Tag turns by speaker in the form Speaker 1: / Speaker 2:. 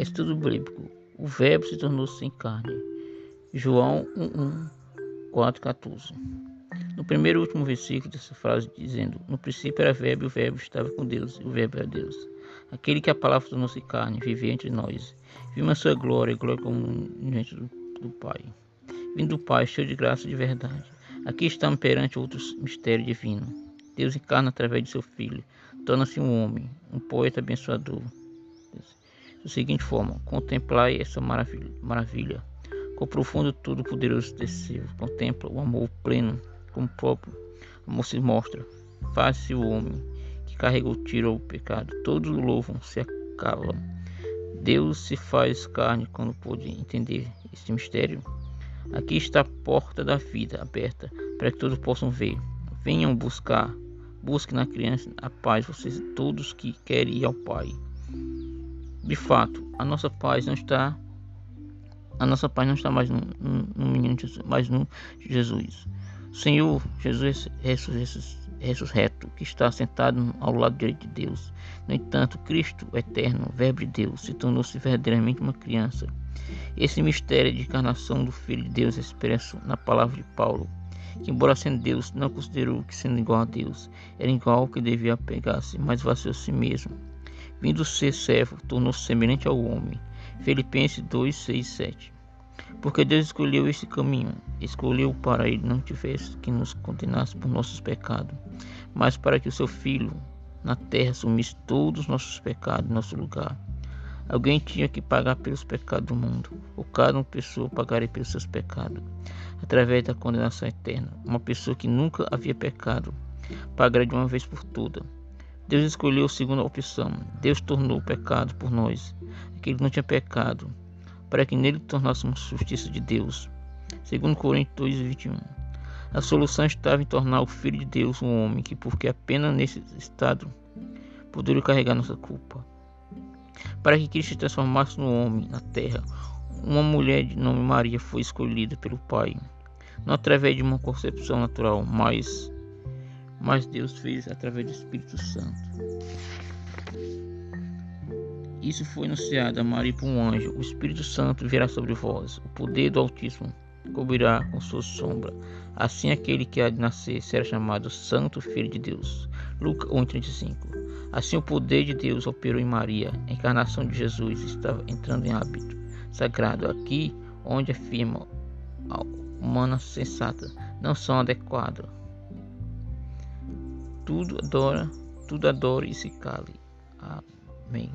Speaker 1: Estudo bíblico. O verbo se tornou-se em carne. João 1, 4, 14. No primeiro e último versículo dessa frase, dizendo: No princípio era verbo, e o verbo estava com Deus, e o verbo era Deus. Aquele que a palavra tornou-se carne, vivia entre nós. Vimos a sua glória, glória como diante do, do Pai. Vindo do Pai, cheio de graça e de verdade. Aqui estamos perante outro mistério divino. Deus encarna através de seu Filho, torna-se um homem, um poeta abençoador. Da seguinte forma, contemplai essa maravilha, maravilha com profundo todo poderoso desceu, contempla o amor pleno, como o próprio amor se mostra. Faz-se o homem que carregou tiro ao pecado, todos louvam, se acalam. Deus se faz carne quando pôde entender este mistério. Aqui está a porta da vida aberta para que todos possam ver. Venham buscar, busque na criança a paz, vocês todos que querem ir ao Pai. De fato, a nossa paz não está a nossa paz não está mais no, no, no menino Jesus, mas no Jesus. Senhor Jesus ressurreto, que está sentado ao lado direito de Deus. No entanto, Cristo, eterno Verbo de Deus, se tornou-se verdadeiramente uma criança. Esse mistério de encarnação do Filho de Deus é expresso na palavra de Paulo, que, embora sendo Deus, não considerou que sendo igual a Deus era igual ao que devia apegar-se, mas vaciou a si mesmo. Vindo ser servo, tornou-se semelhante ao homem Filipenses 2, 6, 7. Porque Deus escolheu este caminho, escolheu para ele não tivesse que nos condenasse por nossos pecados, mas para que o seu Filho na terra assumisse todos os nossos pecados em nosso lugar. Alguém tinha que pagar pelos pecados do mundo, ou cada uma pessoa pagaria pelos seus pecados, através da condenação eterna. Uma pessoa que nunca havia pecado pagaria de uma vez por todas. Deus escolheu a segunda opção. Deus tornou o pecado por nós, que ele não tinha pecado, para que nele tornássemos justiça de Deus. Segundo Coríntios 2, 21. A solução estava em tornar o Filho de Deus um homem que, porque apenas nesse estado, poderia carregar nossa culpa. Para que Cristo se transformasse no homem na terra, uma mulher de nome Maria foi escolhida pelo Pai, não através de uma concepção natural, mas, mas Deus fez através do Espírito Santo. Isso foi anunciado a Maria por um anjo. O Espírito Santo virá sobre vós. O poder do Altíssimo cobrirá com sua sombra. Assim aquele que há de nascer será chamado Santo Filho de Deus. Lucas 1,35 Assim o poder de Deus operou em Maria. A encarnação de Jesus estava entrando em hábito sagrado. Aqui onde afirma a humana sensata não são adequadas. Tudo adora, tudo adora e se cale. Amém.